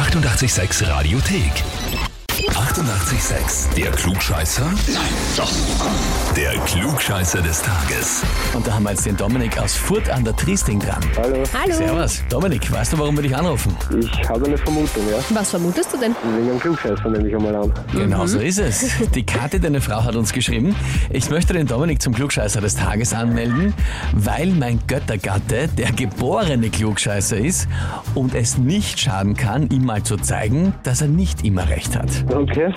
886 Radiothek. 88,6. Der Klugscheißer? Nein, doch. Der Klugscheißer des Tages. Und da haben wir jetzt den Dominik aus Furt an der Triesting dran. Hallo, Hallo. Servus. Dominik, weißt du, warum wir dich anrufen? ich habe eine Vermutung, ja. Was vermutest du denn? Wegen einem Klugscheißer nehme ich einmal an. Genau so ist es. Die Kathi, deine Frau, hat uns geschrieben, ich möchte den Dominik zum Klugscheißer des Tages anmelden, weil mein Göttergatte der geborene Klugscheißer ist und es nicht schaden kann, ihm mal zu zeigen, dass er nicht immer recht hat. Okay.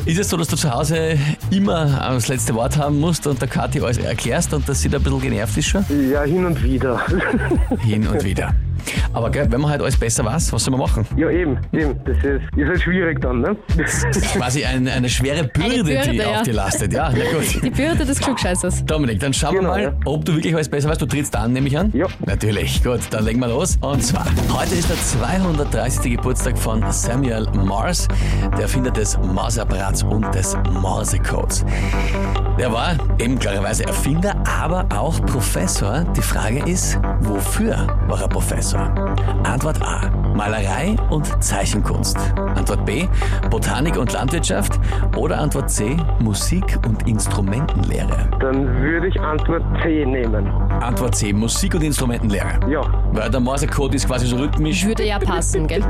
Ist es so, dass du zu Hause immer das letzte Wort haben musst und der Kathi alles erklärst und dass sie da ein bisschen genervt ist schon? Ja, hin und wieder. Hin und wieder. Aber gell, wenn man halt alles besser weiß, was soll man machen? ja, eben, eben. Das ist, ist halt schwierig dann, ne? Das ist quasi ein, eine schwere Bürde, Bürde, die ja. auf dir lastet. Ja, na gut. Die Bürde des Klugscheißers. Dominik, dann schauen Genau, wir ja. mal, ob du wirklich alles besser weißt. Du trittst an, nehme ich an? Ja. Natürlich. Gut, dann legen wir los. Und zwar, heute ist der 230. Geburtstag von Samuel Morse, der Erfinder des Morseapparats und des Morsecodes. Der war eben klarerweise Erfinder, aber auch Professor. Die Frage ist, wofür war er Professor? Antwort A. Malerei und Zeichenkunst. Antwort B. Botanik und Landwirtschaft. Oder Antwort C. Musik und Instrumentenlehre. Dann würde ich Antwort C nehmen. Antwort C. Musik und Instrumentenlehre. Ja. Weil der Morsecode ist quasi so rhythmisch. Würde ja passen, gell?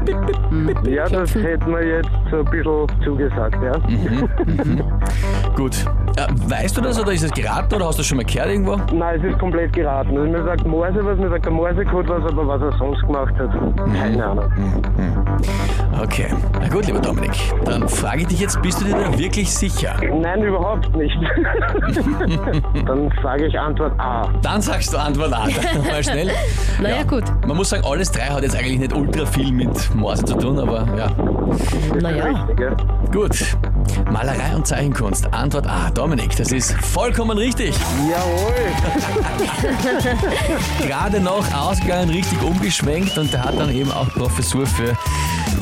Ja, das hätten wir jetzt so ein bisschen zugesagt, ja. Gut. Äh, weißt du das oder ist es geraten oder hast du das schon mal gehört irgendwo? Nein, es ist komplett geraten. Also mir sagt Morse was, mir sagt der Morsecode was, aber was er sonst gemacht hat, keine Ahnung. Okay. Na gut, lieber Dominik. Dann frage ich dich jetzt, bist du dir da wirklich sicher? Nein, überhaupt nicht. Dann sage ich Antwort A. Dann sagst du Antwort A. Dann mal schnell. Naja, gut. Man muss sagen, alles drei hat jetzt eigentlich nicht ultra viel mit Morse zu tun, aber ja. Naja. Richtig, ja. Gut. Malerei und Zeichenkunst. Antwort A. Dominik, das ist vollkommen richtig. Jawohl. Gerade noch ausgegangen, richtig umgeschwenkt und der hat dann eben auch Professur für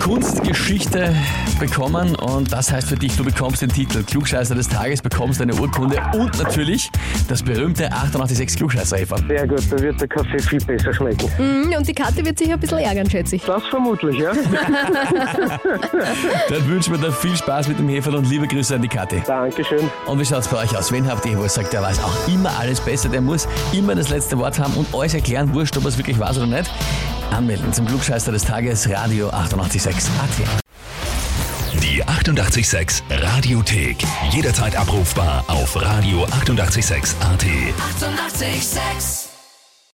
Kunstgeschichte bekommen und das heißt für dich, du bekommst den Titel Klugscheißer des Tages, bekommst eine Urkunde und natürlich das berühmte 886 klugscheißer -Häferl. Sehr gut, da wird der Kaffee viel besser schmecken. Mhm, Und die Karte wird sich ein bisschen ärgern, schätze ich. Das vermutlich, ja. Dann wünschen wir dir viel Spaß mit dem Heferl und liebe Grüße an die Kathi. Dankeschön. Und wie schaut's bei euch aus? Wen habt ihr, wo ihr sagt, der weiß auch immer alles besser, der muss immer das letzte Wort haben und euch erklären, wurscht, ob es wirklich weiß oder nicht? Anmelden zum Klugscheißer des Tages, Radio 886 AT. Die 88,6 Radiothek. Jederzeit abrufbar auf radio886.at. 88,6. Eighty-eight, sex.